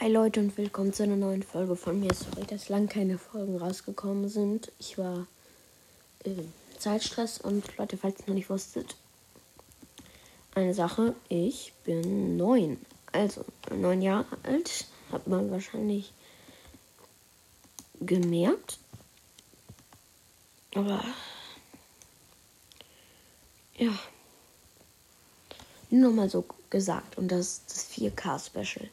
Hi Leute und willkommen zu einer neuen Folge von mir. Sorry, dass lang keine Folgen rausgekommen sind. Ich war ähm, im Zeitstress und Leute, falls ihr noch nicht wusstet, eine Sache, ich bin neun. Also neun Jahre alt, hat man wahrscheinlich gemerkt. Aber ja, nur mal so gesagt. Und das ist das 4K-Special.